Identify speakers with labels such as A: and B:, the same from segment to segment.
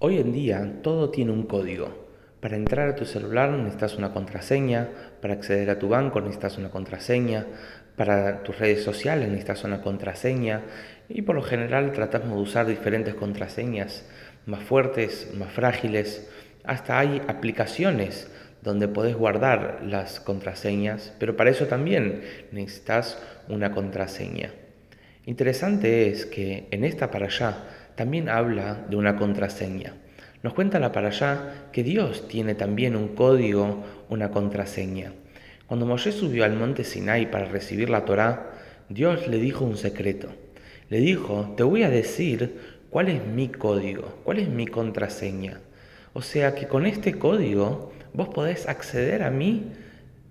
A: Hoy en día todo tiene un código. Para entrar a tu celular necesitas una contraseña, para acceder a tu banco necesitas una contraseña, para tus redes sociales necesitas una contraseña y por lo general tratamos de usar diferentes contraseñas más fuertes, más frágiles. Hasta hay aplicaciones donde podés guardar las contraseñas, pero para eso también necesitas una contraseña. Interesante es que en esta para allá también habla de una contraseña. Nos cuenta la para allá que Dios tiene también un código, una contraseña. Cuando Moshe subió al monte Sinai para recibir la Torá, Dios le dijo un secreto. Le dijo, te voy a decir cuál es mi código, cuál es mi contraseña. O sea que con este código vos podés acceder a mí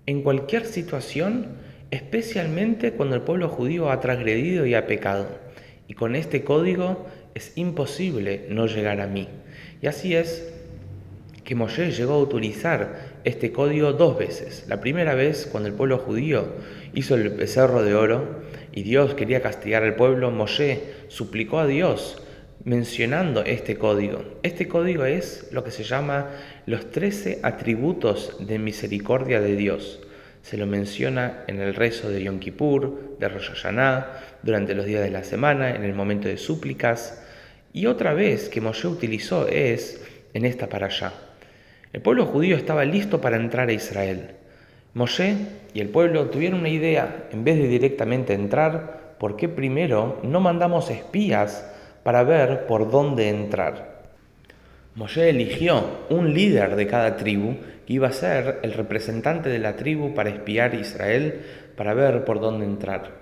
A: en cualquier situación, especialmente cuando el pueblo judío ha transgredido y ha pecado. Y con este código es imposible no llegar a mí. Y así es que Moshe llegó a utilizar este código dos veces. La primera vez cuando el pueblo judío hizo el becerro de oro y Dios quería castigar al pueblo, Moshe suplicó a Dios mencionando este código. Este código es lo que se llama los trece atributos de misericordia de Dios. Se lo menciona en el rezo de Yom Kippur, de Rosh Hashanah, durante los días de la semana, en el momento de súplicas. Y otra vez que Moshe utilizó es en esta para allá. El pueblo judío estaba listo para entrar a Israel. Moshe y el pueblo tuvieron una idea, en vez de directamente entrar, ¿por qué primero no mandamos espías para ver por dónde entrar? Moshe eligió un líder de cada tribu que iba a ser el representante de la tribu para espiar a Israel, para ver por dónde entrar.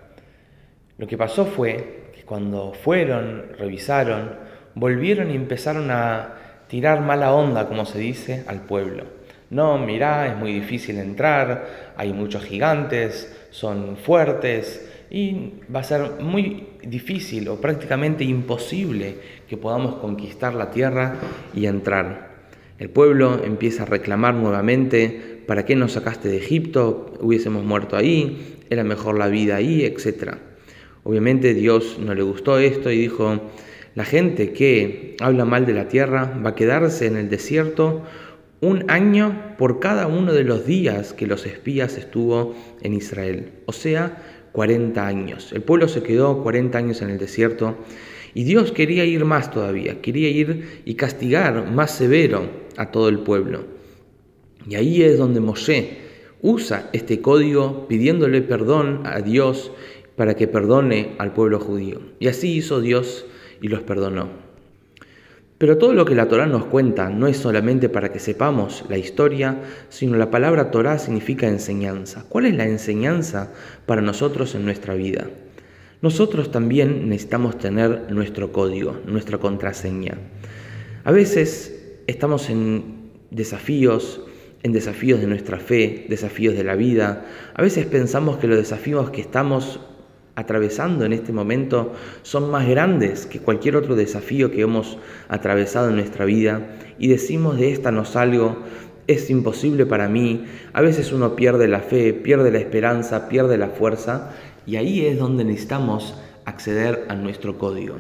A: Lo que pasó fue cuando fueron, revisaron, volvieron y empezaron a tirar mala onda, como se dice, al pueblo. No, mirá, es muy difícil entrar, hay muchos gigantes, son fuertes y va a ser muy difícil o prácticamente imposible que podamos conquistar la tierra y entrar. El pueblo empieza a reclamar nuevamente, ¿para qué nos sacaste de Egipto? Hubiésemos muerto ahí, era mejor la vida ahí, etcétera. Obviamente Dios no le gustó esto y dijo, la gente que habla mal de la tierra va a quedarse en el desierto un año por cada uno de los días que los espías estuvo en Israel, o sea, 40 años. El pueblo se quedó 40 años en el desierto y Dios quería ir más todavía, quería ir y castigar más severo a todo el pueblo. Y ahí es donde Moshe usa este código pidiéndole perdón a Dios para que perdone al pueblo judío. Y así hizo Dios y los perdonó. Pero todo lo que la Torá nos cuenta no es solamente para que sepamos la historia, sino la palabra Torá significa enseñanza. ¿Cuál es la enseñanza para nosotros en nuestra vida? Nosotros también necesitamos tener nuestro código, nuestra contraseña. A veces estamos en desafíos, en desafíos de nuestra fe, desafíos de la vida. A veces pensamos que los desafíos que estamos atravesando en este momento son más grandes que cualquier otro desafío que hemos atravesado en nuestra vida y decimos de esta no salgo, es imposible para mí, a veces uno pierde la fe, pierde la esperanza, pierde la fuerza y ahí es donde necesitamos acceder a nuestro código.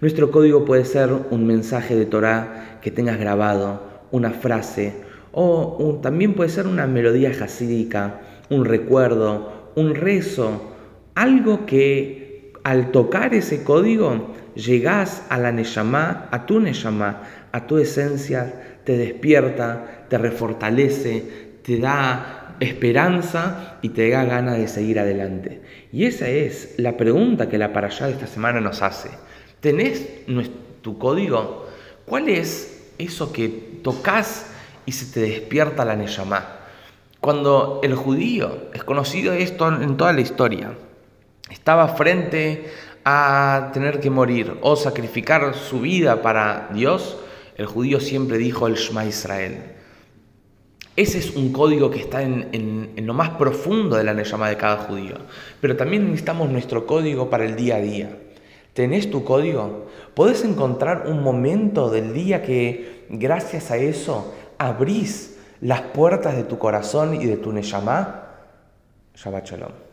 A: Nuestro código puede ser un mensaje de Torah que tengas grabado, una frase o también puede ser una melodía jasídica, un recuerdo, un rezo, algo que al tocar ese código llegás a la Neshama, a tu Neshama, a tu esencia, te despierta, te refortalece, te da esperanza y te da ganas de seguir adelante. Y esa es la pregunta que la para allá de esta semana nos hace. ¿Tenés tu código? ¿Cuál es eso que tocas y se te despierta la Neshama? Cuando el judío, es conocido esto en toda la historia, estaba frente a tener que morir o sacrificar su vida para Dios, el judío siempre dijo el Shema Israel. Ese es un código que está en, lo más profundo de la Neyama de cada judío. Pero también necesitamos nuestro código para el día a día. ¿Tenés tu código? ¿Podés encontrar un momento del día que, gracias a eso, abrís las puertas de tu corazón y de tu Neyamá? Shabbat Shalom.